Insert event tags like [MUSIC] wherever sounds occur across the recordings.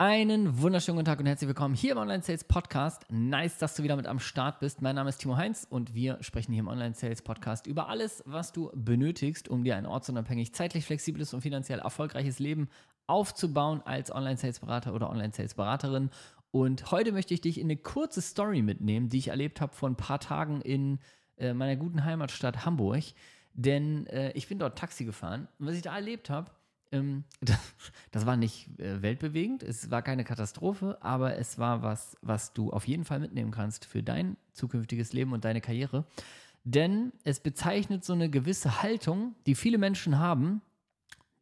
Einen wunderschönen guten Tag und herzlich willkommen hier im Online Sales Podcast. Nice, dass du wieder mit am Start bist. Mein Name ist Timo Heinz und wir sprechen hier im Online Sales Podcast über alles, was du benötigst, um dir ein ortsunabhängig, zeitlich flexibles und finanziell erfolgreiches Leben aufzubauen als Online Sales Berater oder Online Sales Beraterin. Und heute möchte ich dich in eine kurze Story mitnehmen, die ich erlebt habe vor ein paar Tagen in äh, meiner guten Heimatstadt Hamburg. Denn äh, ich bin dort Taxi gefahren und was ich da erlebt habe, ähm, [LAUGHS] das, das, war nicht äh, weltbewegend, es war keine Katastrophe, aber es war was, was du auf jeden Fall mitnehmen kannst für dein zukünftiges Leben und deine Karriere. Denn es bezeichnet so eine gewisse Haltung, die viele Menschen haben,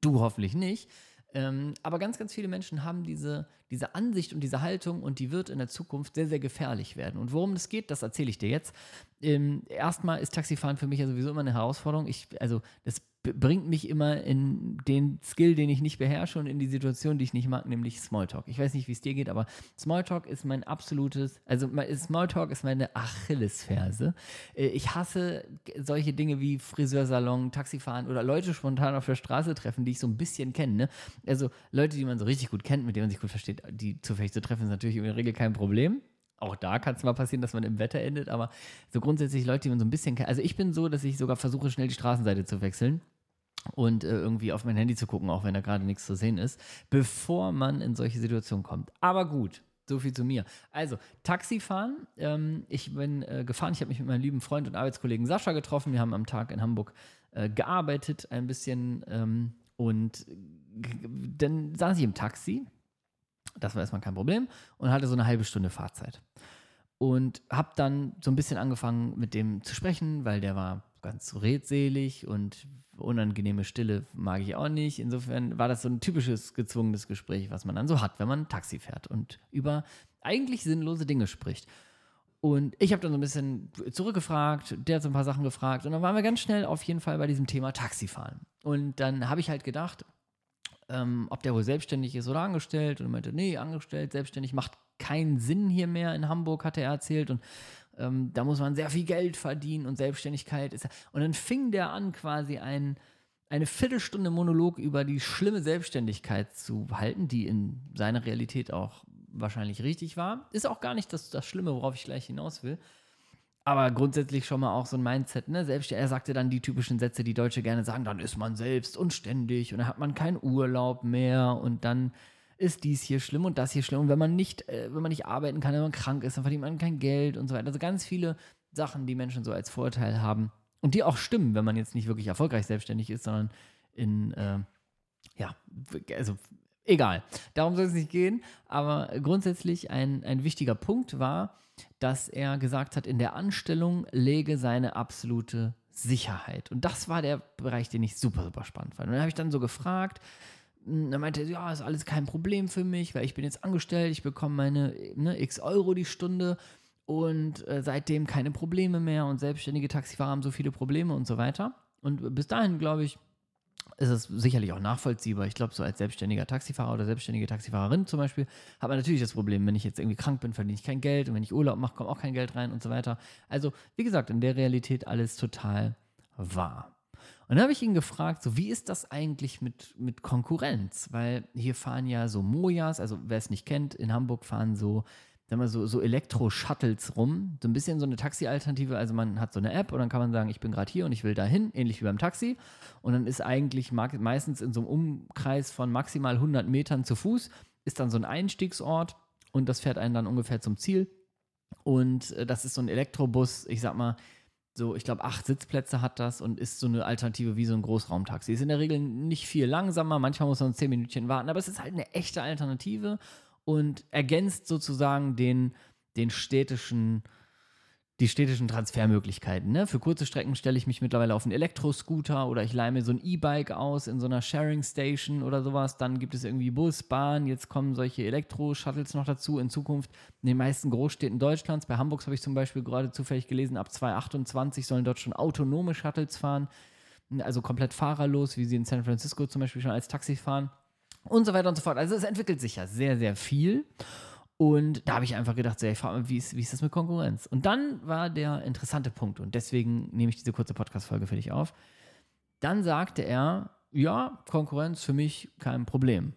du hoffentlich nicht, ähm, aber ganz, ganz viele Menschen haben diese, diese Ansicht und diese Haltung und die wird in der Zukunft sehr, sehr gefährlich werden. Und worum das geht, das erzähle ich dir jetzt. Ähm, erstmal ist Taxifahren für mich ja sowieso immer eine Herausforderung. Ich, also das bringt mich immer in den Skill, den ich nicht beherrsche und in die Situation, die ich nicht mag, nämlich Smalltalk. Ich weiß nicht, wie es dir geht, aber Smalltalk ist mein absolutes, also Smalltalk ist meine Achillesferse. Äh, ich hasse solche Dinge wie Friseursalon, Taxifahren oder Leute spontan auf der Straße treffen, die ich so ein bisschen kenne. Ne? Also Leute, die man so richtig gut kennt, mit denen man sich gut versteht, die zufällig zu treffen, ist natürlich in der Regel kein Problem auch da kann es mal passieren, dass man im Wetter endet, aber so grundsätzlich Leute, die man so ein bisschen kennt. Also ich bin so, dass ich sogar versuche, schnell die Straßenseite zu wechseln und äh, irgendwie auf mein Handy zu gucken, auch wenn da gerade nichts zu sehen ist, bevor man in solche Situationen kommt. Aber gut, so viel zu mir. Also, Taxifahren. Ähm, ich bin äh, gefahren. Ich habe mich mit meinem lieben Freund und Arbeitskollegen Sascha getroffen. Wir haben am Tag in Hamburg äh, gearbeitet, ein bisschen. Ähm, und dann saß ich im Taxi. Das war erstmal kein Problem. Und hatte so eine halbe Stunde Fahrzeit. Und habe dann so ein bisschen angefangen, mit dem zu sprechen, weil der war ganz redselig und unangenehme Stille mag ich auch nicht. Insofern war das so ein typisches gezwungenes Gespräch, was man dann so hat, wenn man Taxi fährt und über eigentlich sinnlose Dinge spricht. Und ich habe dann so ein bisschen zurückgefragt, der hat so ein paar Sachen gefragt und dann waren wir ganz schnell auf jeden Fall bei diesem Thema Taxifahren. Und dann habe ich halt gedacht, ähm, ob der wohl selbstständig ist oder angestellt. Und er meinte, nee, angestellt, selbstständig macht keinen Sinn hier mehr in Hamburg, hat er erzählt. Und ähm, da muss man sehr viel Geld verdienen und Selbstständigkeit ist. Und dann fing der an, quasi ein, eine Viertelstunde Monolog über die schlimme Selbstständigkeit zu halten, die in seiner Realität auch wahrscheinlich richtig war. Ist auch gar nicht das, das Schlimme, worauf ich gleich hinaus will. Aber grundsätzlich schon mal auch so ein Mindset, ne? Selbst er sagte dann die typischen Sätze, die Deutsche gerne sagen, dann ist man selbst und ständig und dann hat man keinen Urlaub mehr und dann ist dies hier schlimm und das hier schlimm. Und wenn man nicht, äh, wenn man nicht arbeiten kann, wenn man krank ist, dann verdient man kein Geld und so weiter. Also ganz viele Sachen, die Menschen so als Vorteil haben und die auch stimmen, wenn man jetzt nicht wirklich erfolgreich selbstständig ist, sondern in, äh, ja, also egal. Darum soll es nicht gehen. Aber grundsätzlich ein, ein wichtiger Punkt war, dass er gesagt hat, in der Anstellung lege seine absolute Sicherheit. Und das war der Bereich, den ich super, super spannend fand. Und dann habe ich dann so gefragt, er meinte, ja, ist alles kein Problem für mich, weil ich bin jetzt angestellt, ich bekomme meine ne, x Euro die Stunde und äh, seitdem keine Probleme mehr und selbstständige Taxifahrer haben so viele Probleme und so weiter. Und bis dahin, glaube ich, ist es sicherlich auch nachvollziehbar. Ich glaube, so als selbstständiger Taxifahrer oder selbstständige Taxifahrerin zum Beispiel, hat man natürlich das Problem, wenn ich jetzt irgendwie krank bin, verdiene ich kein Geld und wenn ich Urlaub mache, kommt auch kein Geld rein und so weiter. Also, wie gesagt, in der Realität alles total wahr. Und dann habe ich ihn gefragt, so wie ist das eigentlich mit, mit Konkurrenz? Weil hier fahren ja so Mojas, also wer es nicht kennt, in Hamburg fahren so, sagen wir so, so Elektro-Shuttles rum. So ein bisschen so eine Taxi-Alternative. Also man hat so eine App und dann kann man sagen, ich bin gerade hier und ich will dahin, ähnlich wie beim Taxi. Und dann ist eigentlich meistens in so einem Umkreis von maximal 100 Metern zu Fuß, ist dann so ein Einstiegsort und das fährt einen dann ungefähr zum Ziel. Und äh, das ist so ein Elektrobus, ich sag mal, so, ich glaube, acht Sitzplätze hat das und ist so eine Alternative wie so ein Großraumtaxi. Ist in der Regel nicht viel langsamer, manchmal muss man zehn Minütchen warten, aber es ist halt eine echte Alternative und ergänzt sozusagen den, den städtischen die städtischen Transfermöglichkeiten. Ne? Für kurze Strecken stelle ich mich mittlerweile auf einen Elektroscooter oder ich leihe mir so ein E-Bike aus in so einer Sharing Station oder sowas. Dann gibt es irgendwie Bus, Bahn. Jetzt kommen solche Elektro-Shuttles noch dazu. In Zukunft in den meisten Großstädten Deutschlands. Bei Hamburg habe ich zum Beispiel gerade zufällig gelesen, ab 2028 sollen dort schon autonome Shuttles fahren. Also komplett fahrerlos, wie sie in San Francisco zum Beispiel schon als Taxi fahren. Und so weiter und so fort. Also es entwickelt sich ja sehr, sehr viel. Und da habe ich einfach gedacht, so, ich frage mal, wie ist, wie ist das mit Konkurrenz? Und dann war der interessante Punkt, und deswegen nehme ich diese kurze Podcast-Folge für dich auf. Dann sagte er, ja, Konkurrenz für mich kein Problem.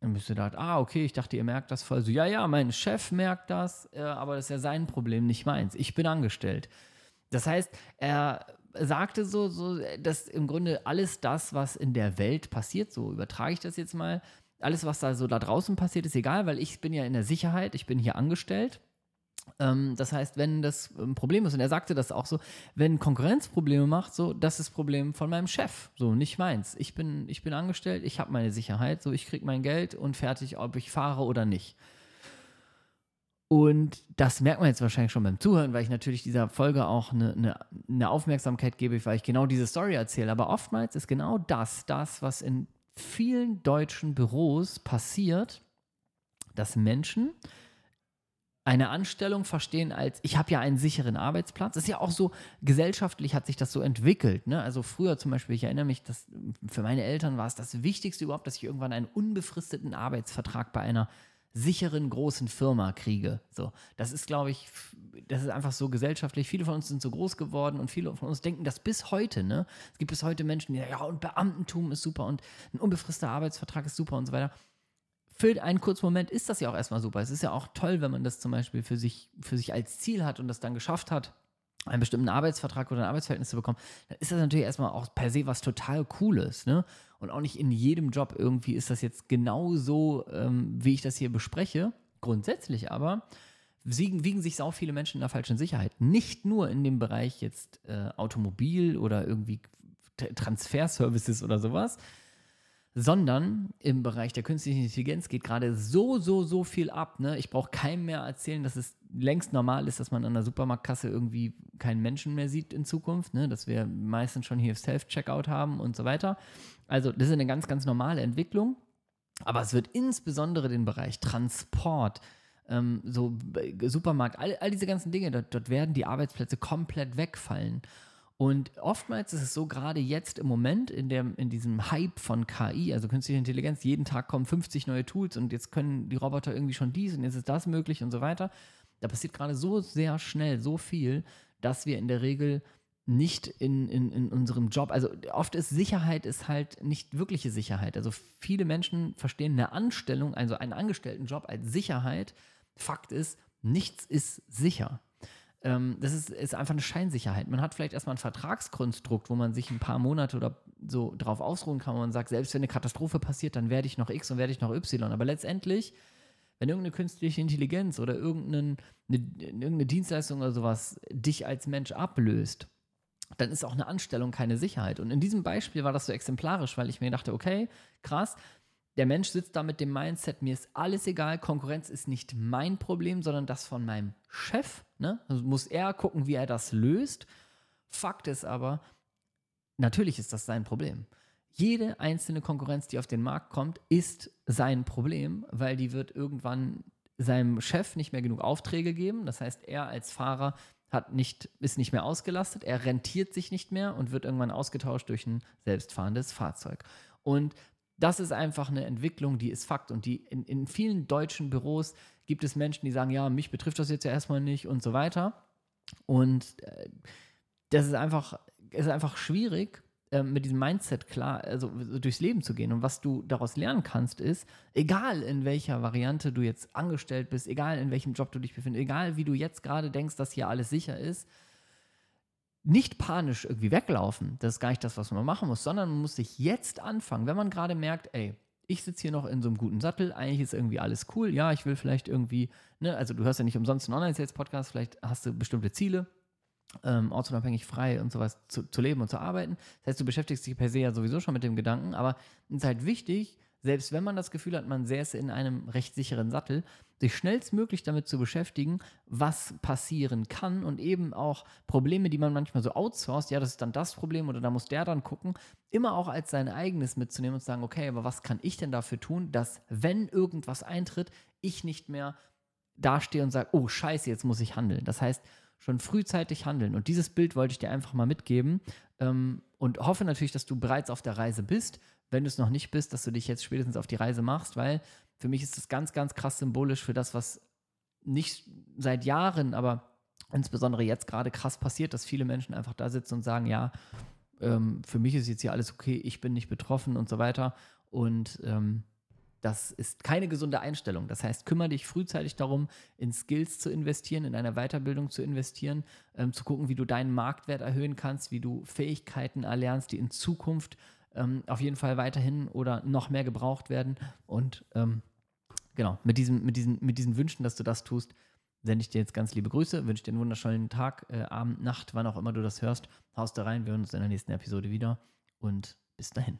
Dann bist du gedacht, ah, okay, ich dachte, ihr merkt das voll. So, ja, ja, mein Chef merkt das, äh, aber das ist ja sein Problem, nicht meins. Ich bin angestellt. Das heißt, er sagte so, so, dass im Grunde alles das, was in der Welt passiert, so übertrage ich das jetzt mal, alles, was da so da draußen passiert, ist egal, weil ich bin ja in der Sicherheit, ich bin hier angestellt. Ähm, das heißt, wenn das ein Problem ist, und er sagte das auch so, wenn Konkurrenz Probleme macht, so, das ist Problem von meinem Chef, so, nicht meins. Ich bin, ich bin angestellt, ich habe meine Sicherheit, so, ich kriege mein Geld und fertig, ob ich fahre oder nicht. Und das merkt man jetzt wahrscheinlich schon beim Zuhören, weil ich natürlich dieser Folge auch eine, eine, eine Aufmerksamkeit gebe, weil ich genau diese Story erzähle. Aber oftmals ist genau das, das, was in vielen deutschen Büros passiert, dass Menschen eine Anstellung verstehen als, ich habe ja einen sicheren Arbeitsplatz. Das ist ja auch so, gesellschaftlich hat sich das so entwickelt. Ne? Also früher zum Beispiel, ich erinnere mich, dass für meine Eltern war es das Wichtigste überhaupt, dass ich irgendwann einen unbefristeten Arbeitsvertrag bei einer sicheren großen Firma kriege. So, das ist, glaube ich, das ist einfach so gesellschaftlich. Viele von uns sind so groß geworden und viele von uns denken das bis heute. Ne? Es gibt bis heute Menschen, die sagen, ja, und Beamtentum ist super und ein unbefristeter Arbeitsvertrag ist super und so weiter für einen kurzen Moment ist das ja auch erstmal super. Es ist ja auch toll, wenn man das zum Beispiel für sich, für sich als Ziel hat und das dann geschafft hat, einen bestimmten Arbeitsvertrag oder ein Arbeitsverhältnis zu bekommen, dann ist das natürlich erstmal auch per se was total Cooles. Ne? Und auch nicht in jedem Job irgendwie ist das jetzt genau so, ähm, wie ich das hier bespreche. Grundsätzlich aber wiegen, wiegen sich auch viele Menschen in der falschen Sicherheit. Nicht nur in dem Bereich jetzt äh, Automobil oder irgendwie Transferservices oder sowas, sondern im Bereich der künstlichen Intelligenz geht gerade so, so, so viel ab. Ne? Ich brauche keinem mehr erzählen, dass es längst normal ist, dass man an der Supermarktkasse irgendwie keinen Menschen mehr sieht in Zukunft, ne? dass wir meistens schon hier Self-Checkout haben und so weiter. Also das ist eine ganz, ganz normale Entwicklung. Aber es wird insbesondere den Bereich Transport, ähm, so Supermarkt, all, all diese ganzen Dinge, dort, dort werden die Arbeitsplätze komplett wegfallen. Und oftmals ist es so, gerade jetzt im Moment, in, der, in diesem Hype von KI, also künstliche Intelligenz, jeden Tag kommen 50 neue Tools und jetzt können die Roboter irgendwie schon dies und jetzt ist das möglich und so weiter. Da passiert gerade so sehr schnell so viel, dass wir in der Regel nicht in, in, in unserem Job, also oft ist Sicherheit ist halt nicht wirkliche Sicherheit. Also viele Menschen verstehen eine Anstellung, also einen Angestelltenjob als Sicherheit. Fakt ist, nichts ist sicher ähm, das ist, ist einfach eine Scheinsicherheit. Man hat vielleicht erstmal ein Vertragskonstrukt, wo man sich ein paar Monate oder so drauf ausruhen kann, man sagt, selbst wenn eine Katastrophe passiert, dann werde ich noch X und werde ich noch Y. Aber letztendlich, wenn irgendeine künstliche Intelligenz oder irgendeine, eine, irgendeine Dienstleistung oder sowas dich als Mensch ablöst, dann ist auch eine Anstellung keine Sicherheit. Und in diesem Beispiel war das so exemplarisch, weil ich mir dachte, okay, krass, der Mensch sitzt da mit dem Mindset, mir ist alles egal, Konkurrenz ist nicht mein Problem, sondern das von meinem Chef. Ne? Also muss er gucken, wie er das löst. Fakt ist aber, natürlich ist das sein Problem. Jede einzelne Konkurrenz, die auf den Markt kommt, ist sein Problem, weil die wird irgendwann seinem Chef nicht mehr genug Aufträge geben. Das heißt, er als Fahrer hat nicht, ist nicht mehr ausgelastet, er rentiert sich nicht mehr und wird irgendwann ausgetauscht durch ein selbstfahrendes Fahrzeug. Und das ist einfach eine Entwicklung, die ist Fakt. Und die in, in vielen deutschen Büros gibt es Menschen, die sagen, ja, mich betrifft das jetzt ja erstmal nicht und so weiter. Und äh, das ist einfach, ist einfach schwierig, äh, mit diesem Mindset klar, also durchs Leben zu gehen. Und was du daraus lernen kannst, ist, egal in welcher Variante du jetzt angestellt bist, egal in welchem Job du dich befindest, egal wie du jetzt gerade denkst, dass hier alles sicher ist, nicht panisch irgendwie weglaufen. Das ist gar nicht das, was man machen muss, sondern man muss sich jetzt anfangen, wenn man gerade merkt, ey, ich sitze hier noch in so einem guten Sattel, eigentlich ist irgendwie alles cool. Ja, ich will vielleicht irgendwie, ne, also du hörst ja nicht umsonst einen Online-Sales-Podcast, vielleicht hast du bestimmte Ziele, ähm, ortsunabhängig frei und sowas zu, zu leben und zu arbeiten. Das heißt, du beschäftigst dich per se ja sowieso schon mit dem Gedanken, aber es ist halt wichtig, selbst wenn man das Gefühl hat, man säße in einem recht sicheren Sattel, sich schnellstmöglich damit zu beschäftigen, was passieren kann und eben auch Probleme, die man manchmal so outsourced, ja, das ist dann das Problem oder da muss der dann gucken, immer auch als sein eigenes mitzunehmen und zu sagen, okay, aber was kann ich denn dafür tun, dass wenn irgendwas eintritt, ich nicht mehr dastehe und sage, oh scheiße, jetzt muss ich handeln. Das heißt, schon frühzeitig handeln. Und dieses Bild wollte ich dir einfach mal mitgeben ähm, und hoffe natürlich, dass du bereits auf der Reise bist. Wenn du es noch nicht bist, dass du dich jetzt spätestens auf die Reise machst, weil für mich ist das ganz, ganz krass symbolisch für das, was nicht seit Jahren, aber insbesondere jetzt gerade krass passiert, dass viele Menschen einfach da sitzen und sagen, ja, ähm, für mich ist jetzt hier alles okay, ich bin nicht betroffen und so weiter. Und ähm, das ist keine gesunde Einstellung. Das heißt, kümmere dich frühzeitig darum, in Skills zu investieren, in eine Weiterbildung zu investieren, ähm, zu gucken, wie du deinen Marktwert erhöhen kannst, wie du Fähigkeiten erlernst, die in Zukunft ähm, auf jeden Fall weiterhin oder noch mehr gebraucht werden. Und ähm, genau, mit, diesem, mit, diesen, mit diesen Wünschen, dass du das tust, sende ich dir jetzt ganz liebe Grüße, wünsche dir einen wunderschönen Tag, äh, Abend, Nacht, wann auch immer du das hörst. Haust da rein, wir hören uns in der nächsten Episode wieder und bis dahin.